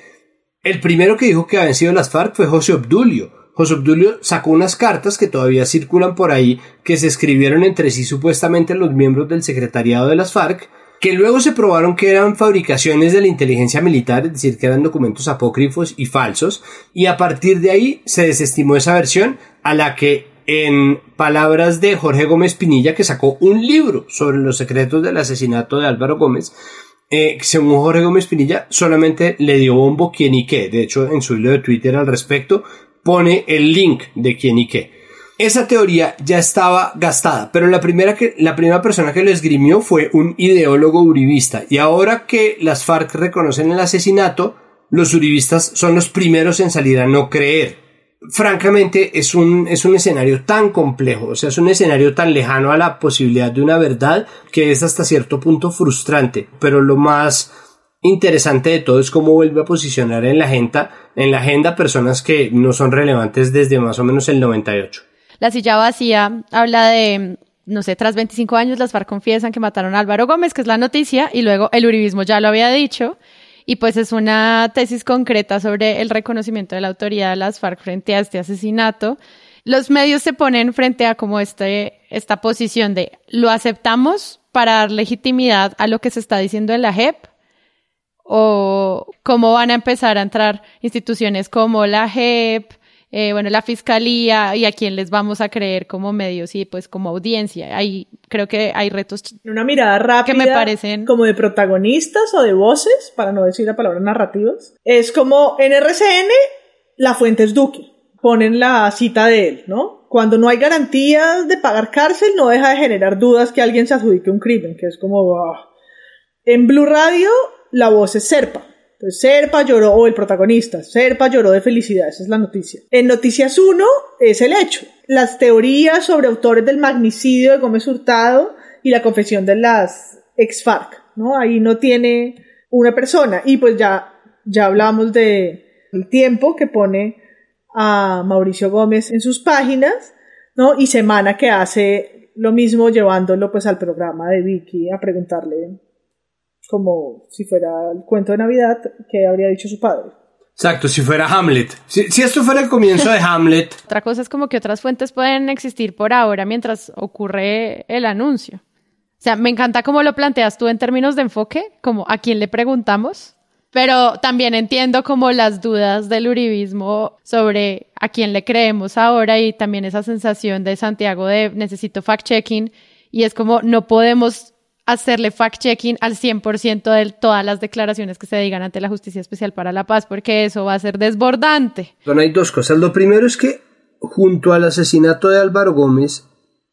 [SPEAKER 2] el primero que dijo que habían sido las FARC fue José Obdulio, José Obdulio sacó unas cartas que todavía circulan por ahí, que se escribieron entre sí supuestamente los miembros del secretariado de las FARC, que luego se probaron que eran fabricaciones de la inteligencia militar, es decir, que eran documentos apócrifos y falsos, y a partir de ahí se desestimó esa versión a la que en palabras de Jorge Gómez Pinilla, que sacó un libro sobre los secretos del asesinato de Álvaro Gómez, eh, según Jorge Gómez Pinilla, solamente le dio bombo quién y qué. De hecho, en su hilo de Twitter al respecto, pone el link de quién y qué. Esa teoría ya estaba gastada, pero la primera, que, la primera persona que lo esgrimió fue un ideólogo uribista. Y ahora que las FARC reconocen el asesinato, los uribistas son los primeros en salir a no creer. Francamente, es un, es un escenario tan complejo, o sea, es un escenario tan lejano a la posibilidad de una verdad que es hasta cierto punto frustrante. Pero lo más interesante de todo es cómo vuelve a posicionar en la agenda, en la agenda personas que no son relevantes desde más o menos el 98.
[SPEAKER 1] La silla vacía habla de, no sé, tras 25 años las FARC confiesan que mataron a Álvaro Gómez, que es la noticia, y luego el uribismo ya lo había dicho, y pues es una tesis concreta sobre el reconocimiento de la autoridad de las FARC frente a este asesinato. Los medios se ponen frente a como este, esta posición de lo aceptamos para dar legitimidad a lo que se está diciendo en la JEP, o cómo van a empezar a entrar instituciones como la JEP, eh, bueno, la fiscalía y a quién les vamos a creer como medios y pues como audiencia. Ahí creo que hay retos.
[SPEAKER 3] Una mirada rápida.
[SPEAKER 1] Que me parecen.
[SPEAKER 3] Como de protagonistas o de voces, para no decir la palabra narrativas. Es como en RCN, la fuente es Duque. Ponen la cita de él, ¿no? Cuando no hay garantías de pagar cárcel, no deja de generar dudas que alguien se adjudique un crimen, que es como. En Blue Radio la voz es Serpa. Entonces, Serpa lloró, o el protagonista, Serpa lloró de felicidad, esa es la noticia. En Noticias 1 es el hecho. Las teorías sobre autores del magnicidio de Gómez Hurtado y la confesión de las ex FARC, ¿no? Ahí no tiene una persona. Y pues ya, ya hablamos de el tiempo que pone a Mauricio Gómez en sus páginas, ¿no? Y Semana que hace lo mismo llevándolo pues al programa de Vicky a preguntarle como si fuera el cuento de Navidad que habría dicho su padre.
[SPEAKER 2] Exacto, si fuera Hamlet. Si, si, esto fuera el comienzo de Hamlet.
[SPEAKER 1] Otra cosa es como que otras fuentes pueden existir por ahora mientras ocurre el anuncio. O sea, me encanta cómo lo planteas tú en términos de enfoque, como a quién le preguntamos, pero también entiendo como las dudas del uribismo sobre a quién le creemos ahora y también esa sensación de Santiago de necesito fact-checking y es como no podemos hacerle fact-checking al 100% de todas las declaraciones que se digan ante la Justicia Especial para la Paz, porque eso va a ser desbordante.
[SPEAKER 2] Bueno, hay dos cosas. Lo primero es que junto al asesinato de Álvaro Gómez,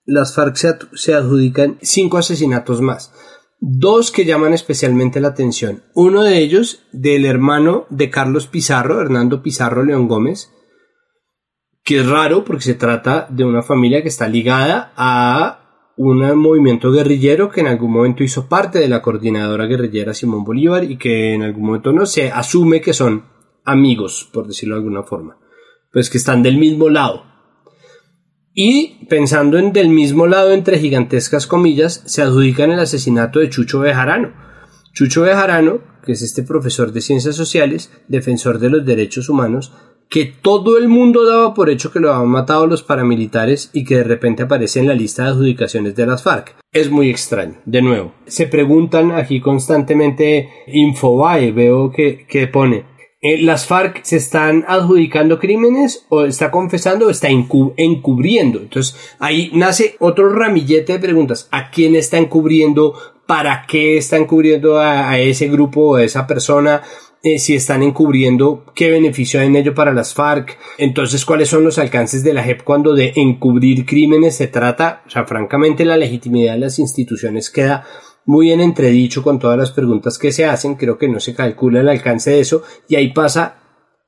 [SPEAKER 2] las FARC se, adjudican cinco asesinatos más. Dos que llaman especialmente la atención. Uno de ellos del hermano de Carlos Pizarro, Hernando Pizarro León Gómez, que es raro porque se trata de una familia que está ligada a un movimiento guerrillero que en algún momento hizo parte de la coordinadora guerrillera Simón Bolívar y que en algún momento no se asume que son amigos, por decirlo de alguna forma, pues que están del mismo lado. Y pensando en del mismo lado, entre gigantescas comillas, se adjudican el asesinato de Chucho Bejarano. Chucho Bejarano, que es este profesor de ciencias sociales, defensor de los derechos humanos, que todo el mundo daba por hecho que lo habían matado los paramilitares y que de repente aparece en la lista de adjudicaciones de las FARC. Es muy extraño. De nuevo, se preguntan aquí constantemente Infobae, veo que, que pone eh, las FARC se están adjudicando crímenes o está confesando o está encubriendo. Entonces ahí nace otro ramillete de preguntas. ¿A quién está encubriendo? ¿Para qué está encubriendo a, ese grupo o a esa persona? Eh, si están encubriendo, qué beneficio hay en ello para las FARC. Entonces, ¿cuáles son los alcances de la JEP cuando de encubrir crímenes se trata? O sea, francamente, la legitimidad de las instituciones queda muy en entredicho con todas las preguntas que se hacen, creo que no se calcula el alcance de eso, y ahí pasa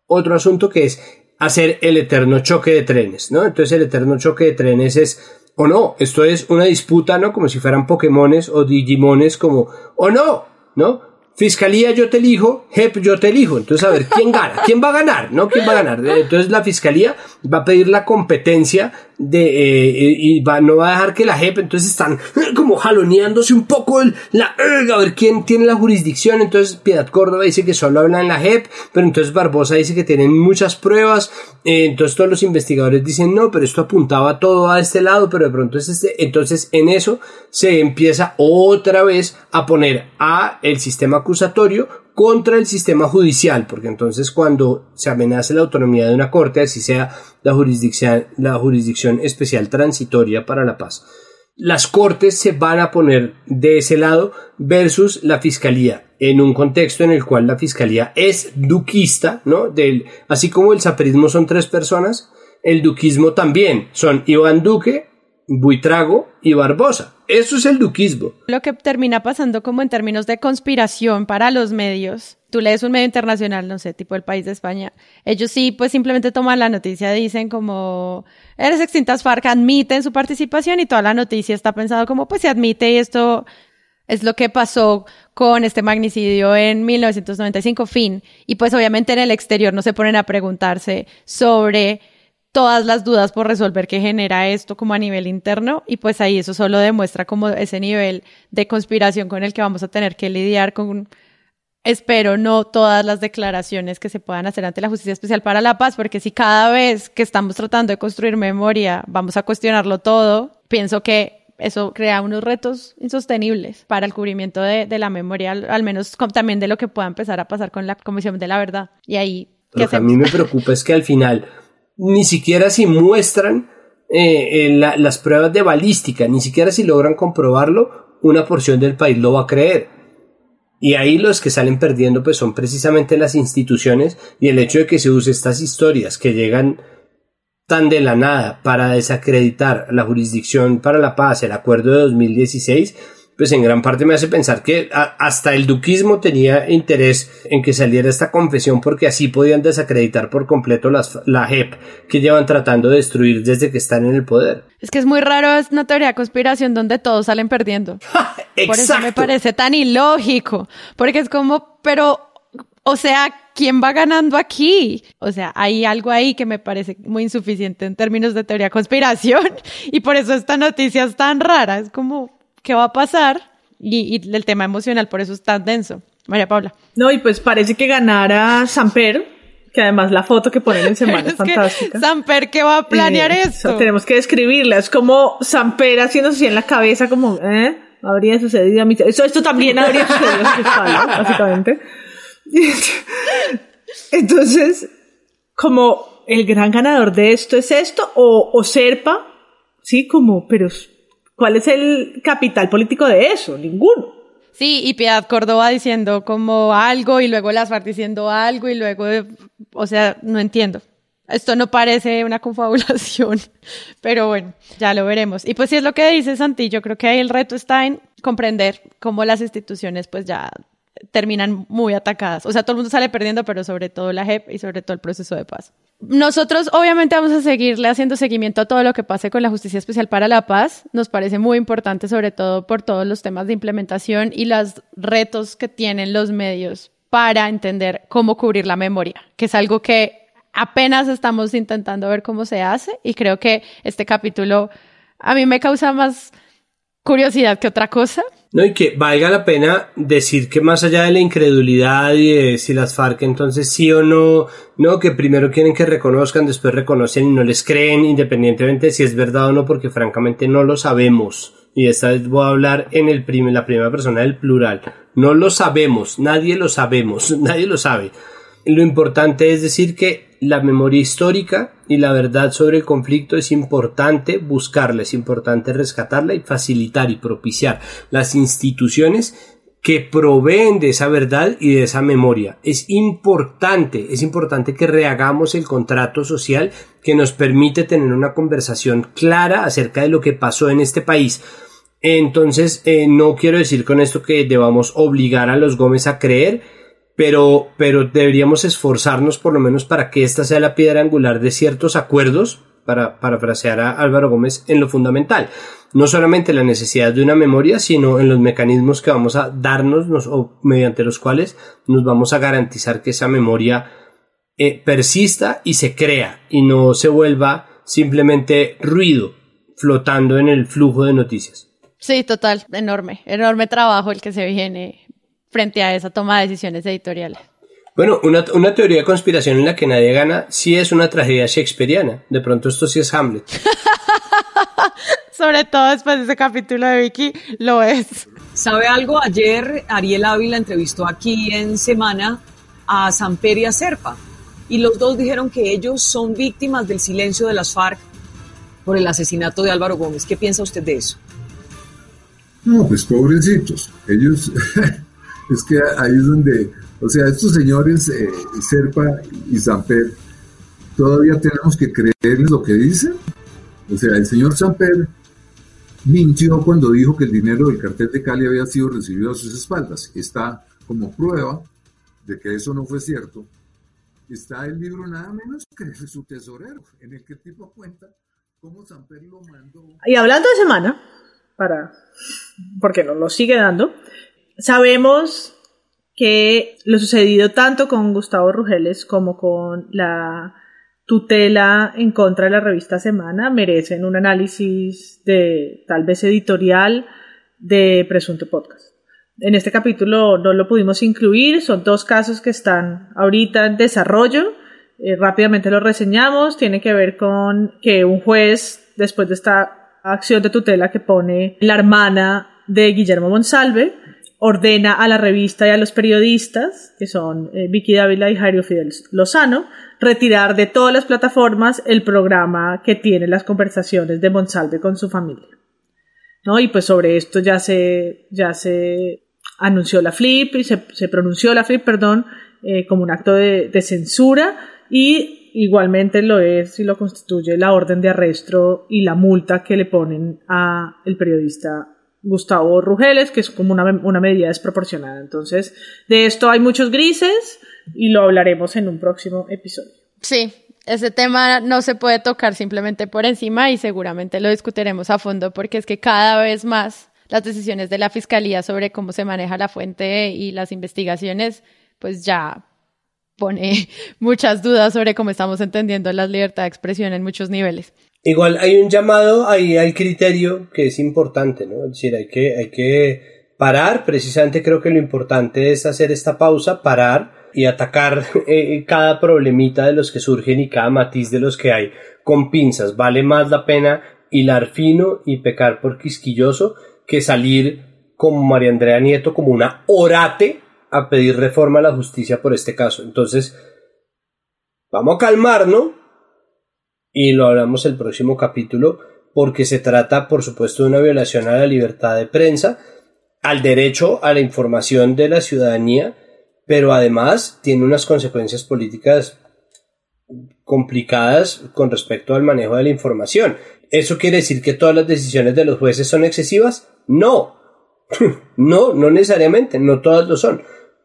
[SPEAKER 2] otro asunto que es hacer el eterno choque de trenes, ¿no? Entonces el eterno choque de trenes es, o no, esto es una disputa, ¿no? Como si fueran Pokémones o Digimones, como, o no, ¿no? Fiscalía yo te elijo, JEP yo te elijo. Entonces, a ver, ¿quién gana? ¿Quién va a ganar? ¿No? ¿Quién va a ganar? Entonces, la Fiscalía va a pedir la competencia de, eh, y va, no va a dejar que la JEP, entonces están como jaloneándose un poco el, la, a ver quién tiene la jurisdicción. Entonces, Piedad Córdoba dice que solo habla en la JEP, pero entonces Barbosa dice que tienen muchas pruebas. Eh, entonces, todos los investigadores dicen no, pero esto apuntaba todo a este lado, pero de pronto es este. Entonces, en eso se empieza otra vez a poner a el sistema acusatorio contra el sistema judicial, porque entonces cuando se amenaza la autonomía de una corte, así sea la jurisdicción, la jurisdicción especial transitoria para la paz, las cortes se van a poner de ese lado versus la fiscalía, en un contexto en el cual la fiscalía es duquista, ¿no? Del, así como el zaperismo son tres personas, el duquismo también son Iván Duque, Buitrago y Barbosa. Eso es el duquismo.
[SPEAKER 1] Lo que termina pasando como en términos de conspiración para los medios. Tú lees un medio internacional, no sé, tipo el país de España. Ellos sí, pues simplemente toman la noticia, dicen como, eres extintas FARC, admiten su participación y toda la noticia está pensado como, pues se admite y esto es lo que pasó con este magnicidio en 1995, fin. Y pues obviamente en el exterior no se ponen a preguntarse sobre todas las dudas por resolver que genera esto como a nivel interno y pues ahí eso solo demuestra como ese nivel de conspiración con el que vamos a tener que lidiar con espero no todas las declaraciones que se puedan hacer ante la Justicia Especial para la Paz, porque si cada vez que estamos tratando de construir memoria vamos a cuestionarlo todo, pienso que eso crea unos retos insostenibles para el cubrimiento de, la memoria, al, menos también de lo que pueda empezar a pasar con la Comisión de la Verdad. Y ahí...
[SPEAKER 2] Lo que a mí me preocupa es que al final ni siquiera si muestran eh, eh, las pruebas de balística, ni siquiera si logran comprobarlo, una porción del país lo va a creer. Y ahí los que salen perdiendo pues son precisamente las instituciones y el hecho de que se use estas historias que llegan tan de la nada para desacreditar la jurisdicción para la paz, el acuerdo de 2016, pues en gran parte me hace pensar que hasta el duquismo tenía interés en que saliera esta confesión porque así podían desacreditar por completo las, la JEP que llevan tratando de destruir desde que están en el poder.
[SPEAKER 1] Es que es muy raro, es una teoría de conspiración donde todos salen perdiendo. por eso me parece tan ilógico, porque es como, pero, o sea, ¿quién va ganando aquí? O sea, hay algo ahí que me parece muy insuficiente en términos de teoría de conspiración y por eso esta noticia es tan rara, es como qué va a pasar y, el tema emocional por eso es tan denso. María Paula.
[SPEAKER 3] No, y pues parece que ganara Samper, que además la foto que ponen en semana es, fantástica.
[SPEAKER 1] Samper, ¿qué va a planear eh, esto?
[SPEAKER 3] tenemos que describirla, es como Samper haciéndose así en la cabeza, como, ¿eh? Habría sucedido a mí. Eso, esto también habría sucedido a básicamente. Entonces, como el gran ganador de esto es esto, o, o Serpa, sí, como, pero ¿Cuál es el capital político de eso? Ninguno.
[SPEAKER 1] Sí, y Piedad Córdoba diciendo como algo y luego las diciendo algo y luego, o sea, no entiendo. Esto no parece una confabulación, pero bueno, ya lo veremos. Y pues si es lo que dice Santi, yo creo que ahí el reto está en comprender cómo las instituciones pues ya terminan muy atacadas. O sea, todo el mundo sale perdiendo, pero sobre todo la JEP y sobre todo el proceso de paz. Nosotros obviamente vamos a seguirle haciendo seguimiento a todo lo que pase con la Justicia Especial para la Paz. Nos parece muy importante, sobre todo por todos los temas de implementación y los retos que tienen los medios para entender cómo cubrir la memoria, que es algo que apenas estamos intentando ver cómo se hace y creo que este capítulo a mí me causa más curiosidad que otra cosa.
[SPEAKER 2] No, y que valga la pena decir que más allá de la incredulidad y de si las FARC entonces sí o no, no, que primero quieren que reconozcan, después reconocen y no les creen, independientemente de si es verdad o no, porque francamente no lo sabemos. Y esta vez voy a hablar en el la primera persona del plural. No lo sabemos, nadie lo sabemos, nadie lo sabe. Lo importante es decir que la memoria histórica y la verdad sobre el conflicto es importante buscarla, es importante rescatarla y facilitar y propiciar las instituciones que proveen de esa verdad y de esa memoria. Es importante, es importante que rehagamos el contrato social que nos permite tener una conversación clara acerca de lo que pasó en este país. Entonces, eh, no quiero decir con esto que debamos obligar a los Gómez a creer, pero, pero deberíamos esforzarnos por lo menos para que esta sea la piedra angular de ciertos acuerdos, para parafrasear a Álvaro Gómez, en lo fundamental. No solamente la necesidad de una memoria, sino en los mecanismos que vamos a darnos o mediante los cuales nos vamos a garantizar que esa memoria eh, persista y se crea y no se vuelva simplemente ruido flotando en el flujo de noticias.
[SPEAKER 1] Sí, total, enorme, enorme trabajo el que se viene frente a esa toma de decisiones editoriales.
[SPEAKER 2] Bueno, una, una, teoría de conspiración en la que nadie gana sí es una tragedia shakespeariana. De pronto esto sí es Hamlet.
[SPEAKER 1] Sobre todo después de ese capítulo de Vicky, lo es.
[SPEAKER 8] ¿Sabe algo? Ayer Ariel Ávila entrevistó aquí en Semana a Samper y a Serpa. Y los dos dijeron que ellos son víctimas del silencio de las FARC por el asesinato de Álvaro Gómez. ¿Qué piensa usted de eso?
[SPEAKER 9] No, pues pobrecitos. Ellos es que ahí es donde, o sea, estos señores, eh, Serpa y Samper, todavía tenemos que creerles lo que dicen. O sea, el señor Samper mintió cuando dijo que el dinero del cartel de Cali había sido recibido a sus espaldas. Está como prueba de que eso no fue cierto. Está el libro nada menos que su tesorero, en el que el tipo cuenta cómo Samper lo mandó.
[SPEAKER 3] Y hablando de semana, para porque nos lo sigue dando, Sabemos que lo sucedido tanto con Gustavo Rugeles como con la tutela en contra de la revista Semana merecen un análisis de tal vez editorial de Presunto Podcast. En este capítulo no lo pudimos incluir, son dos casos que están ahorita en desarrollo. Eh, rápidamente lo reseñamos, tiene que ver con que un juez, después de esta acción de tutela que pone la hermana de Guillermo Monsalve, ordena a la revista y a los periodistas, que son eh, Vicky Dávila y Jairo Fidel Lozano, retirar de todas las plataformas el programa que tiene las conversaciones de Monsalve con su familia. ¿No? Y pues sobre esto ya se, ya se anunció la FLIP y se, pronunció la FLIP, perdón, eh, como un acto de, de censura y igualmente lo es y lo constituye la orden de arresto y la multa que le ponen a el periodista Gustavo Rugeles, que es como una, una, medida desproporcionada. Entonces, de esto hay muchos grises y lo hablaremos en un próximo episodio.
[SPEAKER 1] Sí, ese tema no se puede tocar simplemente por encima y seguramente lo discutiremos a fondo porque es que cada vez más las decisiones de la Fiscalía sobre cómo se maneja la fuente y las investigaciones, pues ya pone muchas dudas sobre cómo estamos entendiendo la libertad de expresión en muchos niveles.
[SPEAKER 2] Igual hay un llamado ahí al criterio que es importante, ¿no? Es decir, hay que, hay que parar, precisamente creo que lo importante es hacer esta pausa, parar y atacar eh, cada problemita de los que surgen y cada matiz de los que hay con pinzas. Vale más la pena hilar fino y pecar por quisquilloso que salir como María Andrea Nieto como una orate a pedir reforma a la justicia por este caso. Entonces, vamos a calmarnos y lo hablamos el próximo capítulo porque se trata, por supuesto, de una violación a la libertad de prensa, al derecho a la información de la ciudadanía, pero además tiene unas consecuencias políticas complicadas con respecto al manejo de la información. ¿Eso quiere decir que todas las decisiones de los jueces son excesivas? No. no, no necesariamente, no todas lo son.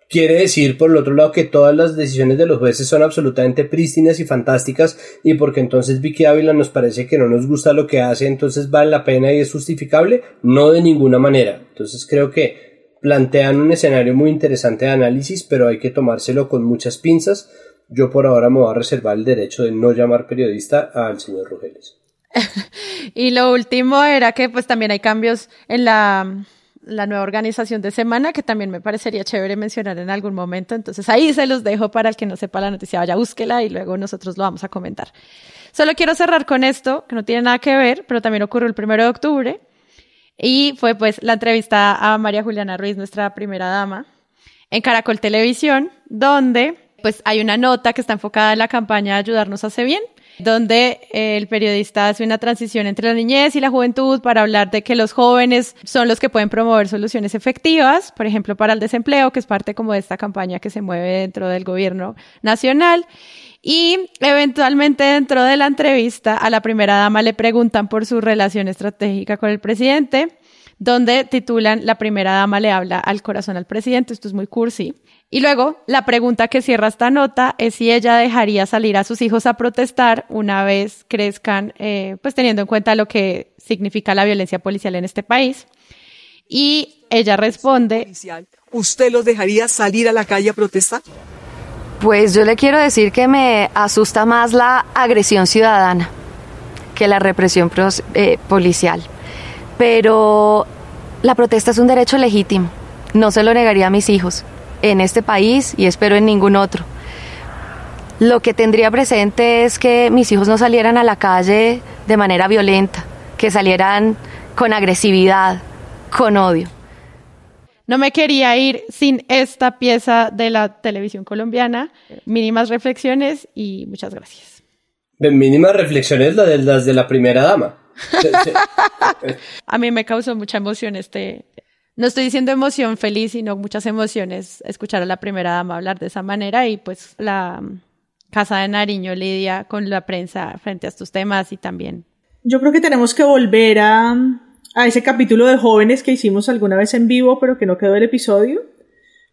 [SPEAKER 2] Quiere decir, por el otro lado, que todas las decisiones de los jueces son absolutamente prístinas y fantásticas y porque entonces Vicky Ávila nos parece que no nos gusta lo que hace, entonces vale la pena y es justificable. No de ninguna manera. Entonces creo que plantean un escenario muy interesante de análisis, pero hay que tomárselo con muchas pinzas. Yo por ahora me voy a reservar el derecho de no llamar periodista al señor Rugeles.
[SPEAKER 1] y lo último era que pues también hay cambios en la la nueva organización de semana, que también me parecería chévere mencionar en algún momento. Entonces ahí se los dejo para el que no sepa la noticia, vaya, búsquela y luego nosotros lo vamos a comentar. Solo quiero cerrar con esto, que no tiene nada que ver, pero también ocurrió el primero de octubre. Y fue pues la entrevista a María Juliana Ruiz, nuestra primera dama, en Caracol Televisión, donde pues hay una nota que está enfocada en la campaña Ayudarnos hace bien, donde el periodista hace una transición entre la niñez y la juventud para hablar de que los jóvenes son los que pueden promover soluciones efectivas, por ejemplo, para el desempleo, que es parte como de esta campaña que se mueve dentro del gobierno nacional. Y eventualmente dentro de la entrevista a la primera dama le preguntan por su relación estratégica con el presidente, donde titulan La primera dama le habla al corazón al presidente. Esto es muy cursi. Y luego, la pregunta que cierra esta nota es si ella dejaría salir a sus hijos a protestar una vez crezcan, eh, pues teniendo en cuenta lo que significa la violencia policial en este país. Y ella responde,
[SPEAKER 11] ¿usted los dejaría salir a la calle a protestar?
[SPEAKER 12] Pues yo le quiero decir que me asusta más la agresión ciudadana que la represión eh, policial. Pero la protesta es un derecho legítimo. No se lo negaría a mis hijos en este país y espero en ningún otro. Lo que tendría presente es que mis hijos no salieran a la calle de manera violenta, que salieran con agresividad, con odio.
[SPEAKER 1] No me quería ir sin esta pieza de la televisión colombiana. Mínimas reflexiones y muchas gracias.
[SPEAKER 2] Mínimas reflexiones de las de la primera dama.
[SPEAKER 1] A mí me causó mucha emoción este, no estoy diciendo emoción feliz, sino muchas emociones escuchar a la primera dama hablar de esa manera y pues la Casa de Nariño lidia con la prensa frente a estos temas y también.
[SPEAKER 3] Yo creo que tenemos que volver a, a ese capítulo de jóvenes que hicimos alguna vez en vivo, pero que no quedó el episodio,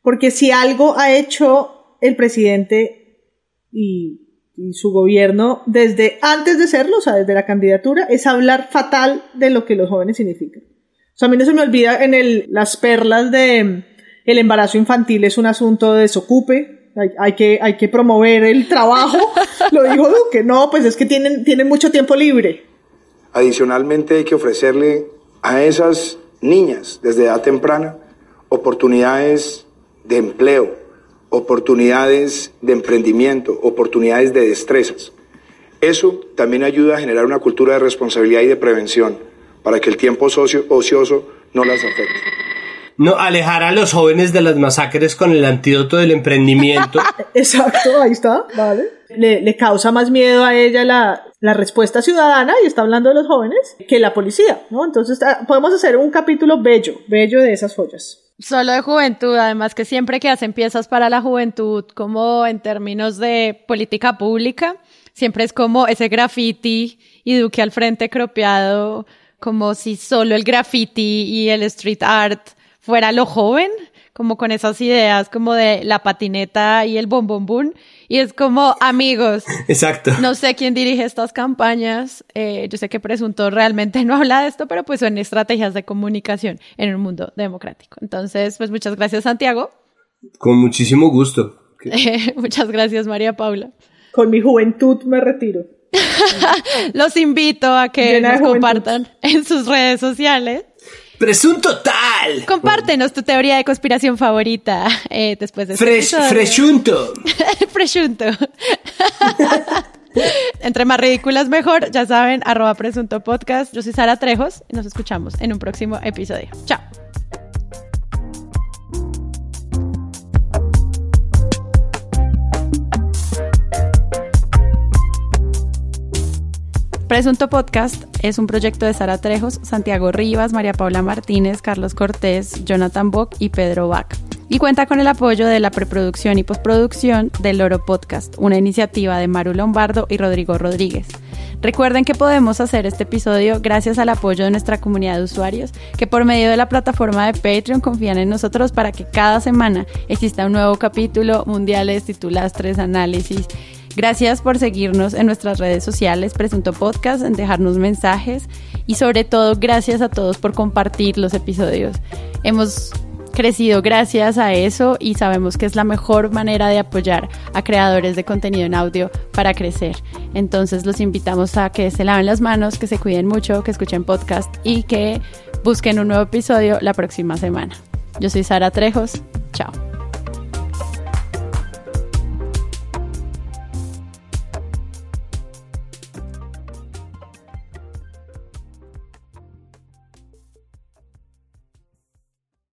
[SPEAKER 3] porque si algo ha hecho el presidente y, y su gobierno desde antes de serlo, o sea, desde la candidatura, es hablar fatal de lo que los jóvenes significan. O sea, a mí no se me olvida en el, las perlas de el embarazo infantil es un asunto de desocupe. Hay, hay, que, hay que promover el trabajo. Lo dijo Duque. No, pues es que tienen, tienen mucho tiempo libre.
[SPEAKER 13] Adicionalmente hay que ofrecerle a esas niñas desde edad temprana oportunidades de empleo, oportunidades de emprendimiento, oportunidades de destrezas. Eso también ayuda a generar una cultura de responsabilidad y de prevención para que el tiempo ocioso no las afecte.
[SPEAKER 2] No, alejar a los jóvenes de las masacres con el antídoto del emprendimiento.
[SPEAKER 3] Exacto, ahí está, vale. Le, causa más miedo a ella la, la, respuesta ciudadana, y está hablando de los jóvenes, que la policía, ¿no? Entonces ah, podemos hacer un capítulo bello, bello de esas joyas.
[SPEAKER 1] Solo de juventud, además que siempre que hacen piezas para la juventud, como en términos de política pública, siempre es como ese graffiti y Duque al frente cropeado como si solo el graffiti y el street art fuera lo joven, como con esas ideas como de la patineta y el bom bom boom. Y es como, amigos.
[SPEAKER 2] Exacto.
[SPEAKER 1] No sé quién dirige estas campañas. Eh, yo sé que Presunto realmente no habla de esto, pero pues son estrategias de comunicación en un mundo democrático. Entonces, pues muchas gracias, Santiago.
[SPEAKER 2] Con muchísimo gusto.
[SPEAKER 1] muchas gracias, María Paula.
[SPEAKER 3] Con mi juventud me retiro.
[SPEAKER 1] Los invito a que nos compartan en sus redes sociales.
[SPEAKER 2] Presunto tal.
[SPEAKER 1] Compártenos tu teoría de conspiración favorita eh, después de este
[SPEAKER 2] Fresh, Freshunto.
[SPEAKER 1] Freshunto. Entre más ridículas mejor, ya saben, arroba presunto podcast. Yo soy Sara Trejos y nos escuchamos en un próximo episodio. Chao. Presunto Podcast es un proyecto de Sara Trejos, Santiago Rivas, María Paula Martínez, Carlos Cortés, Jonathan Bock y Pedro Bach. y cuenta con el apoyo de la preproducción y postproducción del Loro Podcast, una iniciativa de Maru Lombardo y Rodrigo Rodríguez. Recuerden que podemos hacer este episodio gracias al apoyo de nuestra comunidad de usuarios que por medio de la plataforma de Patreon confían en nosotros para que cada semana exista un nuevo capítulo, mundiales, titulastres, análisis. Gracias por seguirnos en nuestras redes sociales, Presunto Podcast, en dejarnos mensajes y sobre todo gracias a todos por compartir los episodios. Hemos crecido gracias a eso y sabemos que es la mejor manera de apoyar a creadores de contenido en audio para crecer. Entonces los invitamos a que se laven las manos, que se cuiden mucho, que escuchen podcast y que busquen un nuevo episodio la próxima semana. Yo soy Sara Trejos.